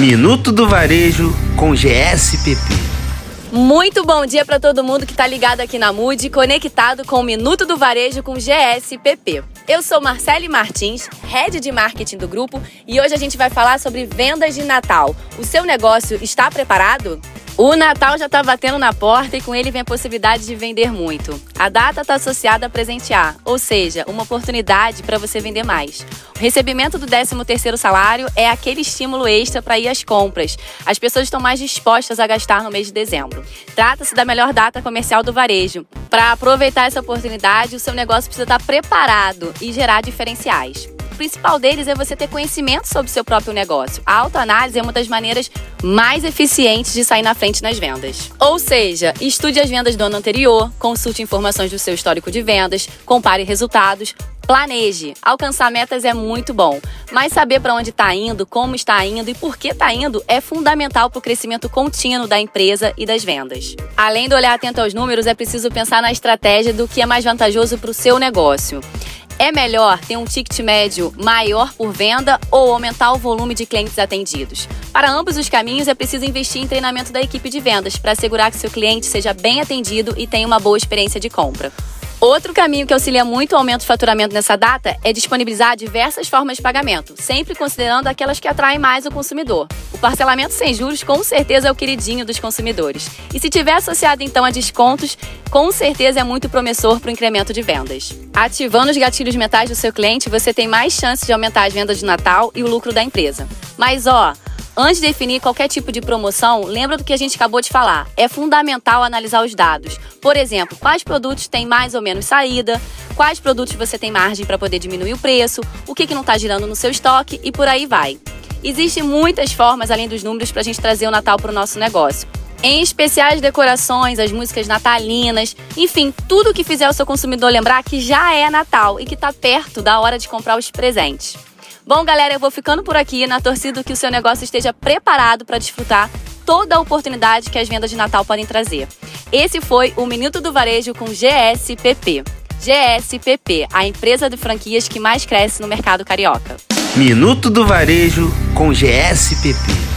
Minuto do Varejo com GSPP. Muito bom dia para todo mundo que está ligado aqui na MUD, conectado com o Minuto do Varejo com GSPP. Eu sou Marcele Martins, head de marketing do grupo, e hoje a gente vai falar sobre vendas de Natal. O seu negócio está preparado? O Natal já está batendo na porta e com ele vem a possibilidade de vender muito. A data está associada a presentear, ou seja, uma oportunidade para você vender mais. O recebimento do 13º salário é aquele estímulo extra para ir às compras. As pessoas estão mais dispostas a gastar no mês de dezembro. Trata-se da melhor data comercial do varejo. Para aproveitar essa oportunidade, o seu negócio precisa estar preparado e gerar diferenciais principal deles é você ter conhecimento sobre o seu próprio negócio. A autoanálise é uma das maneiras mais eficientes de sair na frente nas vendas. Ou seja, estude as vendas do ano anterior, consulte informações do seu histórico de vendas, compare resultados, Planeje. Alcançar metas é muito bom, mas saber para onde está indo, como está indo e por que está indo é fundamental para o crescimento contínuo da empresa e das vendas. Além de olhar atento aos números, é preciso pensar na estratégia do que é mais vantajoso para o seu negócio. É melhor ter um ticket médio maior por venda ou aumentar o volume de clientes atendidos? Para ambos os caminhos, é preciso investir em treinamento da equipe de vendas para assegurar que seu cliente seja bem atendido e tenha uma boa experiência de compra. Outro caminho que auxilia muito o aumento do faturamento nessa data é disponibilizar diversas formas de pagamento, sempre considerando aquelas que atraem mais o consumidor. O parcelamento sem juros com certeza é o queridinho dos consumidores. E se tiver associado então a descontos, com certeza é muito promissor para o incremento de vendas. Ativando os gatilhos mentais do seu cliente, você tem mais chances de aumentar as vendas de Natal e o lucro da empresa. Mas ó, Antes de definir qualquer tipo de promoção, lembra do que a gente acabou de falar. É fundamental analisar os dados. Por exemplo, quais produtos têm mais ou menos saída, quais produtos você tem margem para poder diminuir o preço, o que, que não está girando no seu estoque e por aí vai. Existem muitas formas, além dos números, para a gente trazer o Natal para o nosso negócio. Em especial as decorações, as músicas natalinas, enfim, tudo que fizer o seu consumidor lembrar que já é Natal e que está perto da hora de comprar os presentes. Bom, galera, eu vou ficando por aqui na torcida que o seu negócio esteja preparado para desfrutar toda a oportunidade que as vendas de Natal podem trazer. Esse foi o Minuto do Varejo com GSPP. GSPP, a empresa de franquias que mais cresce no mercado carioca. Minuto do Varejo com GSPP.